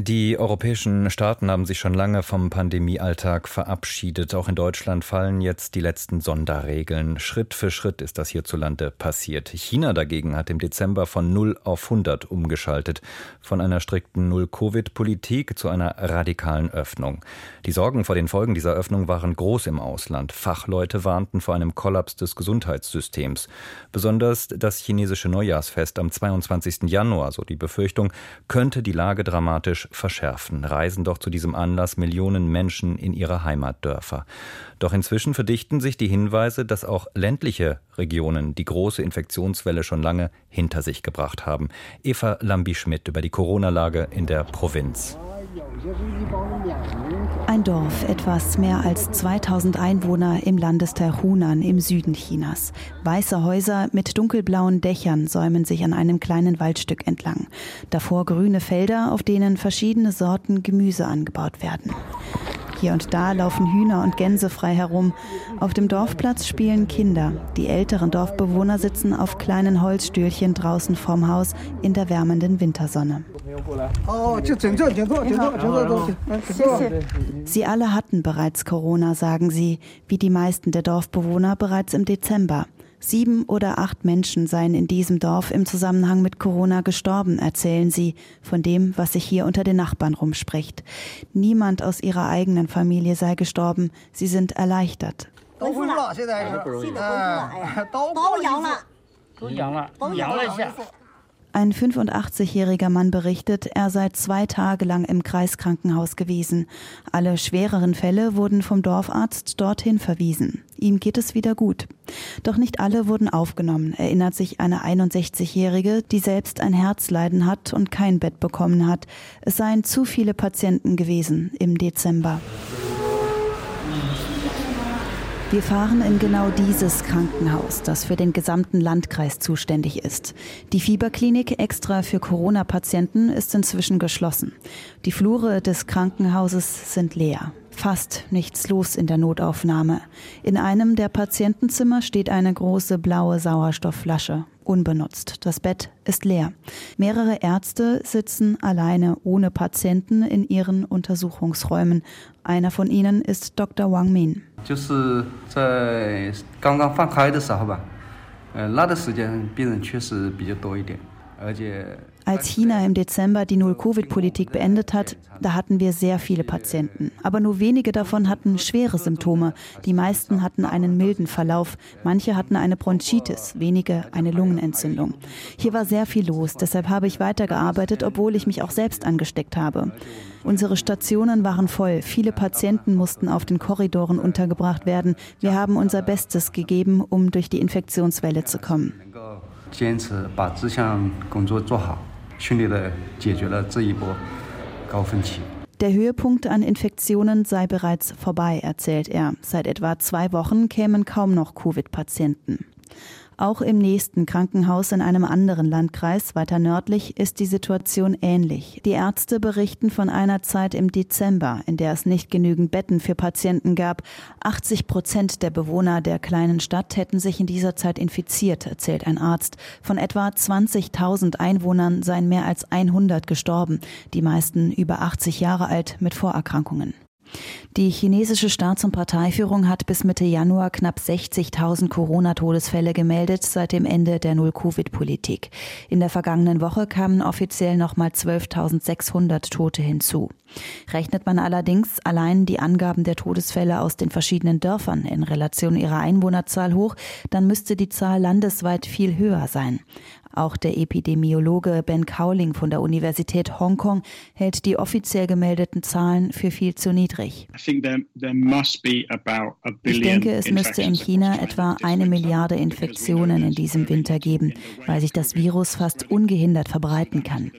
Die europäischen Staaten haben sich schon lange vom Pandemiealltag verabschiedet. Auch in Deutschland fallen jetzt die letzten Sonderregeln. Schritt für Schritt ist das hierzulande passiert. China dagegen hat im Dezember von 0 auf 100 umgeschaltet. Von einer strikten Null-Covid-Politik zu einer radikalen Öffnung. Die Sorgen vor den Folgen dieser Öffnung waren groß im Ausland. Fachleute warnten vor einem Kollaps des Gesundheitssystems. Besonders das chinesische Neujahrsfest am 22. Januar, so die Befürchtung, könnte die Lage dramatisch verschärfen, reisen doch zu diesem Anlass Millionen Menschen in ihre Heimatdörfer. Doch inzwischen verdichten sich die Hinweise, dass auch ländliche Regionen die große Infektionswelle schon lange hinter sich gebracht haben. Eva Lambi-Schmidt über die Corona-Lage in der Provinz. Ein Dorf, etwas mehr als 2000 Einwohner im Landesteil Hunan im Süden Chinas. Weiße Häuser mit dunkelblauen Dächern säumen sich an einem kleinen Waldstück entlang. Davor grüne Felder, auf denen verschiedene Sorten Gemüse angebaut werden. Hier und da laufen Hühner und Gänse frei herum. Auf dem Dorfplatz spielen Kinder. Die älteren Dorfbewohner sitzen auf kleinen Holzstühlchen draußen vorm Haus in der wärmenden Wintersonne. Sie alle hatten bereits Corona, sagen sie, wie die meisten der Dorfbewohner bereits im Dezember. Sieben oder acht Menschen seien in diesem Dorf im Zusammenhang mit Corona gestorben, erzählen sie, von dem, was sich hier unter den Nachbarn rumspricht. Niemand aus ihrer eigenen Familie sei gestorben, sie sind erleichtert. Ein 85-jähriger Mann berichtet, er sei zwei Tage lang im Kreiskrankenhaus gewesen. Alle schwereren Fälle wurden vom Dorfarzt dorthin verwiesen. Ihm geht es wieder gut. Doch nicht alle wurden aufgenommen, erinnert sich eine 61-jährige, die selbst ein Herzleiden hat und kein Bett bekommen hat. Es seien zu viele Patienten gewesen im Dezember. Wir fahren in genau dieses Krankenhaus, das für den gesamten Landkreis zuständig ist. Die Fieberklinik extra für Corona-Patienten ist inzwischen geschlossen. Die Flure des Krankenhauses sind leer. Fast nichts los in der Notaufnahme. In einem der Patientenzimmer steht eine große blaue Sauerstoffflasche, unbenutzt. Das Bett ist leer. Mehrere Ärzte sitzen alleine ohne Patienten in ihren Untersuchungsräumen. Einer von ihnen ist Dr. Wang Min. 就是在刚刚放开的时候吧，呃，那段时间病人确实比较多一点，而且。 Als China im Dezember die Null-Covid-Politik beendet hat, da hatten wir sehr viele Patienten. Aber nur wenige davon hatten schwere Symptome. Die meisten hatten einen milden Verlauf. Manche hatten eine Bronchitis, wenige eine Lungenentzündung. Hier war sehr viel los. Deshalb habe ich weitergearbeitet, obwohl ich mich auch selbst angesteckt habe. Unsere Stationen waren voll. Viele Patienten mussten auf den Korridoren untergebracht werden. Wir haben unser Bestes gegeben, um durch die Infektionswelle zu kommen. 坚持把这项工作做好。顺利的解决了这一波高峰期。Der Höhepunkt an Infektionen sei bereits vorbei, erzählt er. Seit etwa zwei Wochen kämen kaum noch Covid-Patienten. Auch im nächsten Krankenhaus in einem anderen Landkreis weiter nördlich ist die Situation ähnlich. Die Ärzte berichten von einer Zeit im Dezember, in der es nicht genügend Betten für Patienten gab. 80 Prozent der Bewohner der kleinen Stadt hätten sich in dieser Zeit infiziert, erzählt ein Arzt. Von etwa 20.000 Einwohnern seien mehr als 100 gestorben, die meisten über 80 Jahre alt mit Vorerkrankungen. Die chinesische Staats- und Parteiführung hat bis Mitte Januar knapp 60.000 Corona-Todesfälle gemeldet seit dem Ende der Null-Covid-Politik. In der vergangenen Woche kamen offiziell nochmal 12.600 Tote hinzu. Rechnet man allerdings allein die Angaben der Todesfälle aus den verschiedenen Dörfern in Relation ihrer Einwohnerzahl hoch, dann müsste die Zahl landesweit viel höher sein. Auch der Epidemiologe Ben Cowling von der Universität Hongkong hält die offiziell gemeldeten Zahlen für viel zu niedrig. Ich denke, es müsste in China etwa eine Milliarde Infektionen in diesem Winter geben, weil sich das Virus fast ungehindert verbreiten kann.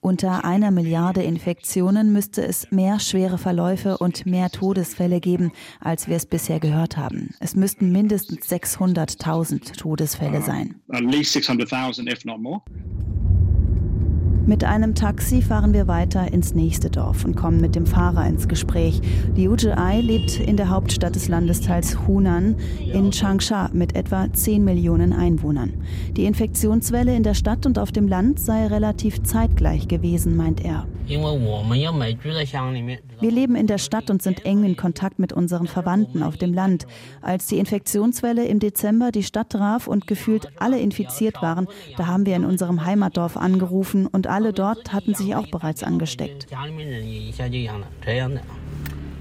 Unter einer Milliarde Infektionen müsste es mehr schwere Verläufe und mehr Todesfälle geben, als wir es bisher gehört haben. Es müssten mindestens 600.000 Todesfälle sein more. Mit einem Taxi fahren wir weiter ins nächste Dorf und kommen mit dem Fahrer ins Gespräch. Liu Zhiai lebt in der Hauptstadt des Landesteils Hunan in Changsha mit etwa 10 Millionen Einwohnern. Die Infektionswelle in der Stadt und auf dem Land sei relativ zeitgleich gewesen, meint er. Wir leben in der Stadt und sind eng in Kontakt mit unseren Verwandten auf dem Land. Als die Infektionswelle im Dezember die Stadt traf und gefühlt alle infiziert waren, da haben wir in unserem Heimatdorf angerufen und alle dort hatten sich auch bereits angesteckt.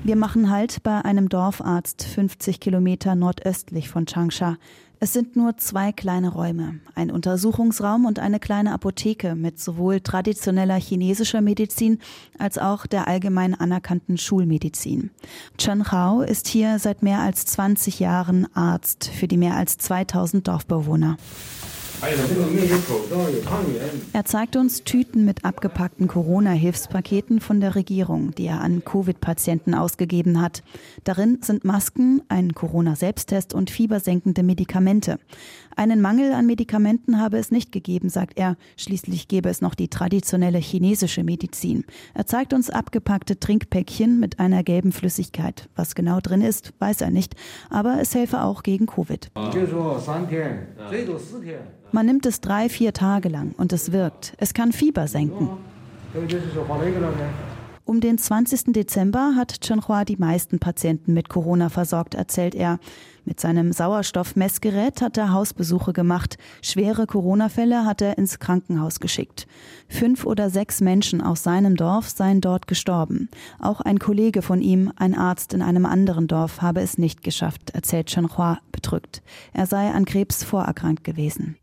Wir machen Halt bei einem Dorfarzt 50 Kilometer nordöstlich von Changsha. Es sind nur zwei kleine Räume, ein Untersuchungsraum und eine kleine Apotheke mit sowohl traditioneller chinesischer Medizin als auch der allgemein anerkannten Schulmedizin. Chen Hao ist hier seit mehr als 20 Jahren Arzt für die mehr als 2000 Dorfbewohner. Er zeigt uns Tüten mit abgepackten Corona-Hilfspaketen von der Regierung, die er an Covid-Patienten ausgegeben hat. Darin sind Masken, ein Corona-Selbsttest und fiebersenkende Medikamente. Einen Mangel an Medikamenten habe es nicht gegeben, sagt er. Schließlich gäbe es noch die traditionelle chinesische Medizin. Er zeigt uns abgepackte Trinkpäckchen mit einer gelben Flüssigkeit. Was genau drin ist, weiß er nicht. Aber es helfe auch gegen Covid. Man nimmt es drei, vier Tage lang und es wirkt. Es kann Fieber senken. Um den 20. Dezember hat Chenhua die meisten Patienten mit Corona versorgt, erzählt er. Mit seinem Sauerstoffmessgerät hat er Hausbesuche gemacht. Schwere Corona-Fälle hat er ins Krankenhaus geschickt. Fünf oder sechs Menschen aus seinem Dorf seien dort gestorben. Auch ein Kollege von ihm, ein Arzt in einem anderen Dorf, habe es nicht geschafft, erzählt Chenhua bedrückt. Er sei an Krebs vorerkrankt gewesen.